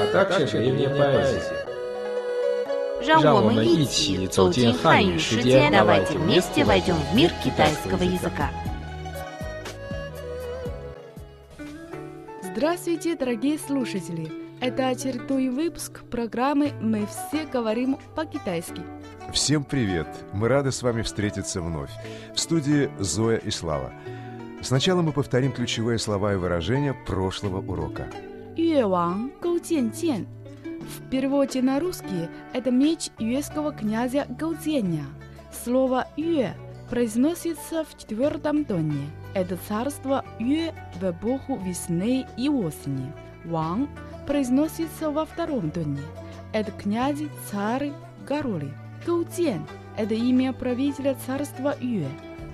а также древняя поэзия. 让我们让我们一一起起走走进进汉汉语世语世界，界 давайте давайте вместе вместе войдем в мир китайского китайского языка. Здравствуйте, дорогие слушатели! Это очередной выпуск программы «Мы все говорим по-китайски». Всем привет! Мы рады с вами встретиться вновь. В студии Зоя и Слава. Сначала мы повторим ключевые слова и выражения прошлого урока. 越王勾践剑 В переводе на русский это меч юэского князя Гоузеня. Слово «юэ» произносится в четвертом тоне. Это царство Юэ в эпоху весны и осени. Ван произносится во втором тоне. Это князи, цари, короли. Гоузен – это имя правителя царства Юэ.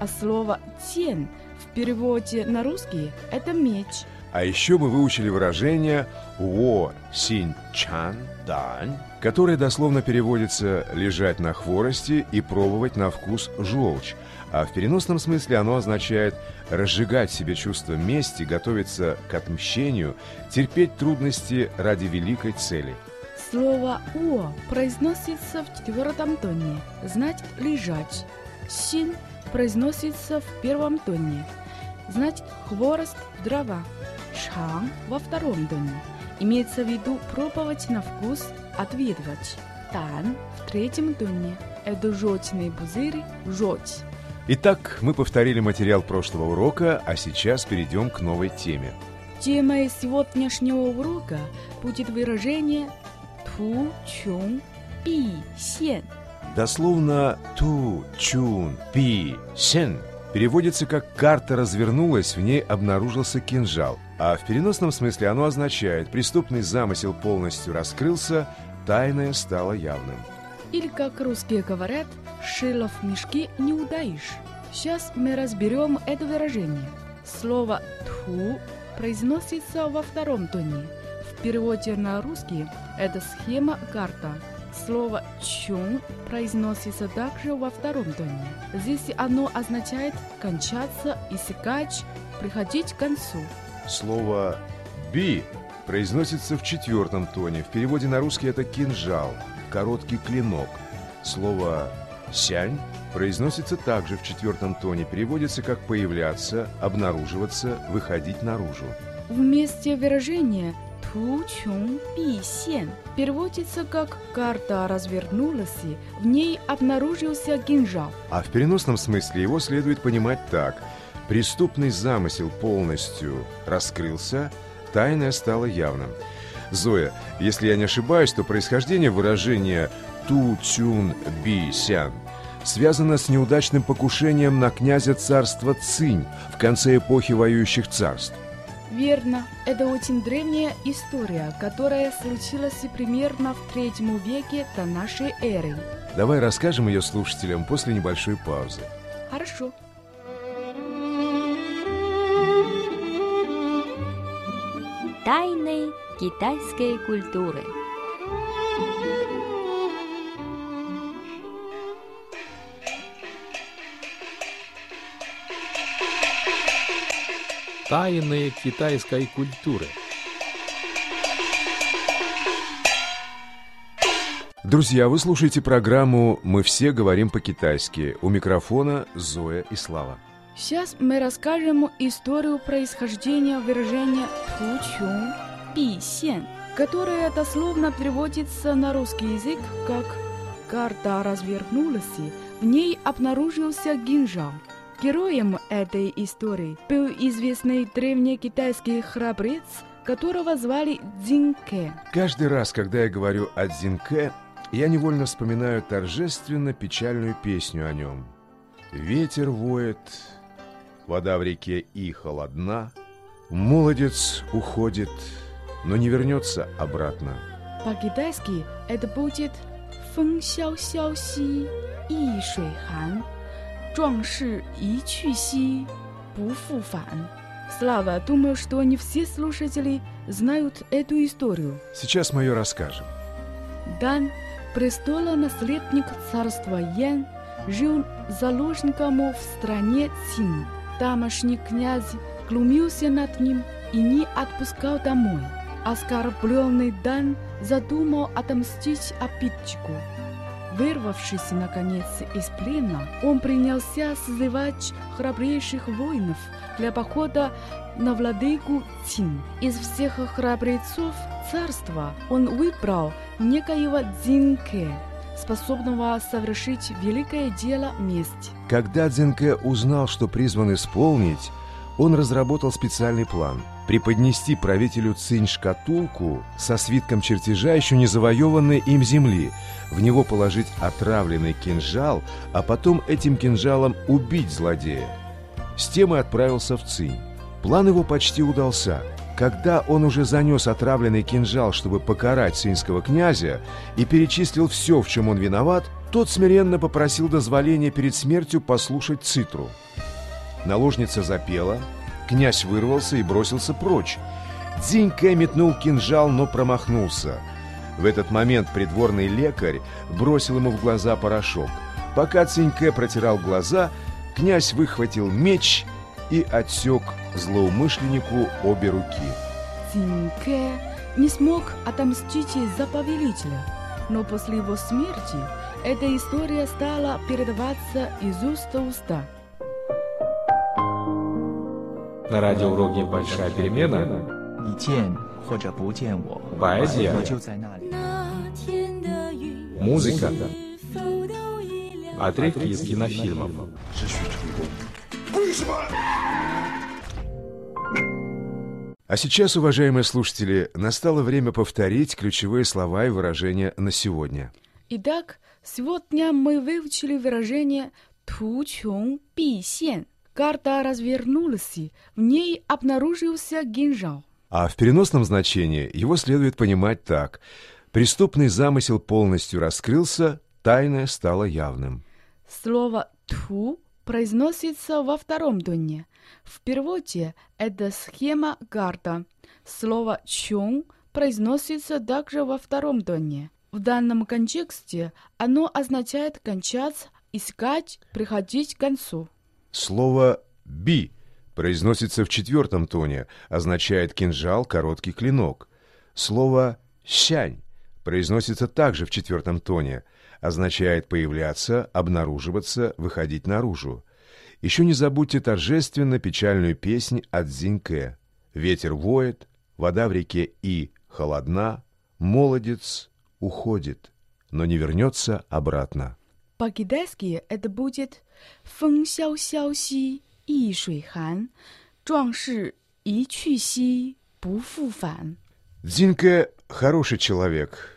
А слово «тен» в переводе на русский – это меч – а еще мы выучили выражение «во синь чан дань», которое дословно переводится «лежать на хворости и пробовать на вкус желчь», а в переносном смысле оно означает разжигать себе чувство мести, готовиться к отмщению, терпеть трудности ради великой цели. Слово «о» произносится в четвертом тоне, значит «лежать». «Син» произносится в первом тоне, значит «хворост, дрова». «Шан» во втором тоне. Имеется в виду пробовать на вкус, отведывать. «Тан» в третьем тоне. Это желчные пузыри, желчь. Итак, мы повторили материал прошлого урока, а сейчас перейдем к новой теме. Темой сегодняшнего урока будет выражение «ту чун би сен». Дословно «ту чун пи сен» переводится как «карта развернулась, в ней обнаружился кинжал», а в переносном смысле оно означает «преступный замысел полностью раскрылся, тайное стало явным». Или, как русские говорят, «шило в мешке не удаишь». Сейчас мы разберем это выражение. Слово «тху» произносится во втором тоне. В переводе на русский это схема карта. Слово «чун» произносится также во втором тоне. Здесь оно означает «кончаться», «иссякать», «приходить к концу». Слово «би» произносится в четвертом тоне. В переводе на русский это «кинжал», «короткий клинок». Слово «сянь» произносится также в четвертом тоне. Переводится как «появляться», «обнаруживаться», «выходить наружу». Вместе выражения «ту чун би сен» переводится как «карта развернулась, в ней обнаружился кинжал». А в переносном смысле его следует понимать так. Преступный замысел полностью раскрылся, тайное стало явным. Зоя, если я не ошибаюсь, то происхождение выражения «ту цюн би сян» связано с неудачным покушением на князя царства Цинь в конце эпохи воюющих царств. Верно, это очень древняя история, которая случилась примерно в третьем веке до нашей эры. Давай расскажем ее слушателям после небольшой паузы. Хорошо. Тайны китайской культуры. Тайны китайской культуры. Друзья, вы слушаете программу «Мы все говорим по-китайски». У микрофона Зоя и Слава. Сейчас мы расскажем историю происхождения выражения «ту чун би сен», которое дословно переводится на русский язык как «карта развернулась, и в ней обнаружился кинжал». Героем этой истории был известный древнекитайский храбрец, которого звали Цзиньке. Каждый раз, когда я говорю о Дзинке, я невольно вспоминаю торжественно печальную песню о нем. Ветер воет, вода в реке и холодна, молодец уходит, но не вернется обратно. По-китайски это будет 风萧萧兮易水寒，壮士一去兮不复返。Слава, думаю, что не все слушатели знают эту историю. Сейчас мы ее расскажем. Дан, престолонаследник царства Ян, жил заложником в стране Цин. Тамошний князь глумился над ним и не отпускал домой. Оскорбленный Дан задумал отомстить обидчику. Вырвавшись, наконец, из плена, он принялся созывать храбрейших воинов для похода на владыку Цин. Из всех храбрецов царства он выбрал некоего Цзинке, способного совершить великое дело мести. Когда Дзенке узнал, что призван исполнить, он разработал специальный план – преподнести правителю Цинь шкатулку со свитком чертежа еще не завоеванной им земли, в него положить отравленный кинжал, а потом этим кинжалом убить злодея. С тем и отправился в Цинь. План его почти удался. Когда он уже занес отравленный кинжал, чтобы покарать цинского князя, и перечислил все, в чем он виноват, тот смиренно попросил дозволения перед смертью послушать цитру. Наложница запела, князь вырвался и бросился прочь. Дзинька метнул кинжал, но промахнулся. В этот момент придворный лекарь бросил ему в глаза порошок. Пока Циньке протирал глаза, князь выхватил меч и отсек злоумышленнику обе руки. Цинке не смог отомстить за повелителя, но после его смерти эта история стала передаваться из уст в уста. На радиоуроке «Большая перемена» 你见或者不见我， поэзия, 我就在那里。 музыка, отрывки из кинофильмов. А сейчас, уважаемые слушатели, настало время повторить ключевые слова и выражения на сегодня. Итак, сегодня мы выучили выражение «тучун писен». Карта развернулась, в ней обнаружился кинжал. А в переносном значении его следует понимать так. Преступный замысел полностью раскрылся, тайное стало явным. Слово «ту» произносится во втором тоне. В переводе это схема карта. Слово «чун» произносится также во втором тоне. В данном контексте оно означает кончать, искать, приходить к концу. Слово «би» произносится в четвертом тоне, означает кинжал, короткий клинок. Слово «щань» произносится также в четвертом тоне, означает появляться, обнаруживаться, выходить наружу. Еще не забудьте торжественно печальную песнь от Зинке. Ветер воет, вода в реке И холодна, молодец уходит, но не вернется обратно. По-китайски это будет «风萧萧兮易水寒，壮士一去兮不复返». Дзинке хороший человек.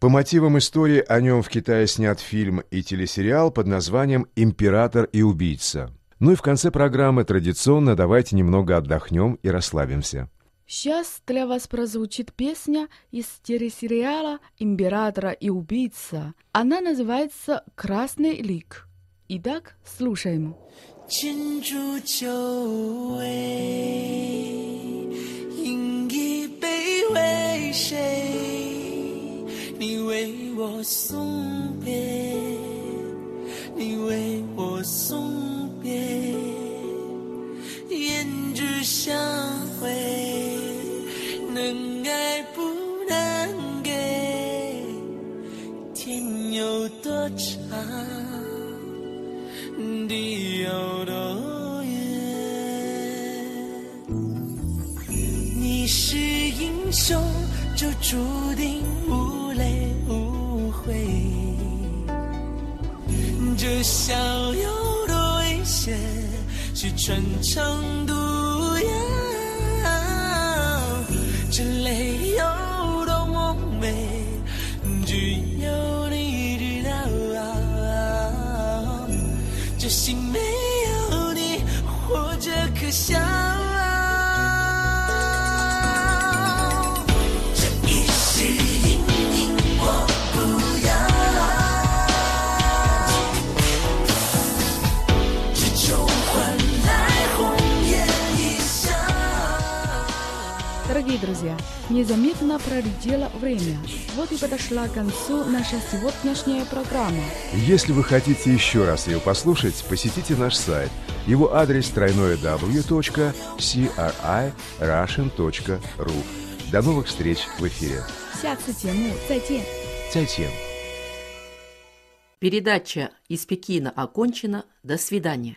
По мотивам истории о нем в Китае снят фильм и телесериал под названием «Император и убийца». Ну и в конце программы традиционно давайте немного отдохнем и расслабимся. Сейчас для вас прозвучит песня из телесериала «Императора и убийца». Она называется «Красный лик». Итак, слушаем. 金烛酒味，饮一杯为谁？ 我送别，你为我送别，胭脂香味，能爱不能给，天有多长？地有多远？你是英雄，就注定无笑有多危险是穿肠毒 незаметно пролетело время. Вот и подошла к концу наша сегодняшняя программа. Если вы хотите еще раз ее послушать, посетите наш сайт. Его адрес тройное w.crirussian.ru. До новых встреч в эфире. 下次节目再见。再见。 Передача из Пекина окончена. До свидания.